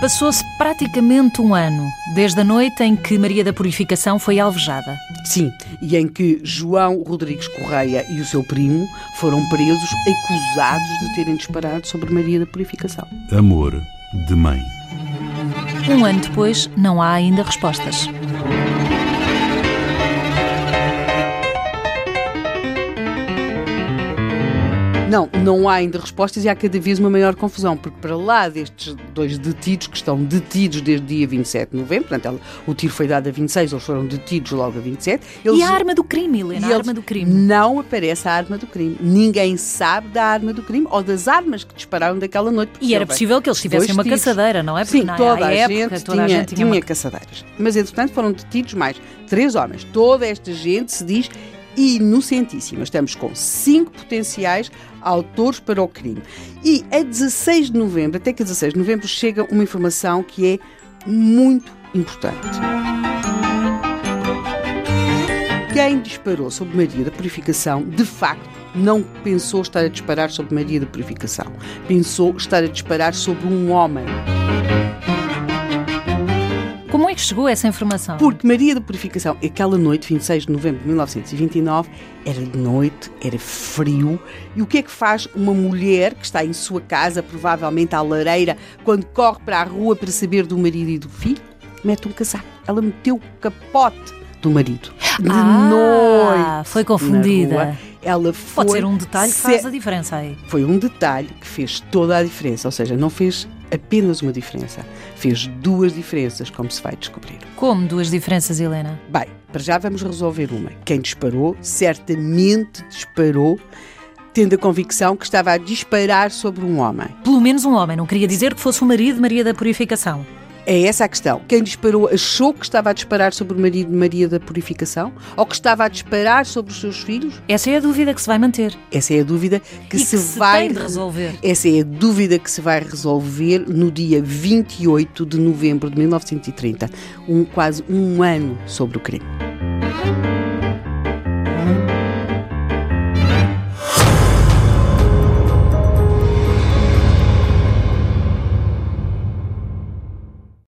Passou-se praticamente um ano, desde a noite em que Maria da Purificação foi alvejada. Sim, e em que João Rodrigues Correia e o seu primo foram presos acusados de terem disparado sobre Maria da Purificação. Amor de mãe. Um ano depois, não há ainda respostas. Não, não há ainda respostas e há cada vez uma maior confusão, porque para lá destes dois detidos, que estão detidos desde dia 27 de novembro, portanto, o tiro foi dado a 26, eles foram detidos logo a 27. Eles, e a arma do crime, Helena, a arma do crime? Não aparece a arma do crime. Ninguém sabe da arma do crime ou das armas que dispararam daquela noite. E era possível que eles tivessem uma tiros. caçadeira, não é? Porque Sim, toda a, época, gente toda tinha, a gente tinha, tinha uma... caçadeiras. Mas, entretanto, foram detidos mais três homens. Toda esta gente se diz inocentíssima. Estamos com cinco potenciais autores para o crime. E a 16 de novembro, até que a 16 de novembro, chega uma informação que é muito importante. Quem disparou sobre Maria da Purificação, de facto, não pensou estar a disparar sobre Maria da Purificação. Pensou estar a disparar sobre um homem. Chegou essa informação? Porque Maria da Purificação, aquela noite, 26 de novembro de 1929, era de noite, era frio. E o que é que faz uma mulher que está em sua casa, provavelmente à lareira, quando corre para a rua para saber do marido e do filho? Mete um casaco. Ela meteu o capote do marido. De ah, noite. Foi confundida. Ela foi Pode ser um detalhe que faz a diferença aí. Foi um detalhe que fez toda a diferença. Ou seja, não fez apenas uma diferença. Fez duas diferenças, como se vai descobrir. Como duas diferenças, Helena? Bem, para já vamos resolver uma. Quem disparou, certamente disparou tendo a convicção que estava a disparar sobre um homem. Pelo menos um homem, não queria dizer que fosse o marido de Maria da Purificação. É essa a questão. Quem disparou achou que estava a disparar sobre o marido de Maria da Purificação ou que estava a disparar sobre os seus filhos? Essa é a dúvida que se vai manter. Essa é a dúvida que, se, que se vai resolver. Essa é a dúvida que se vai resolver no dia 28 de novembro de 1930, um quase um ano sobre o crime.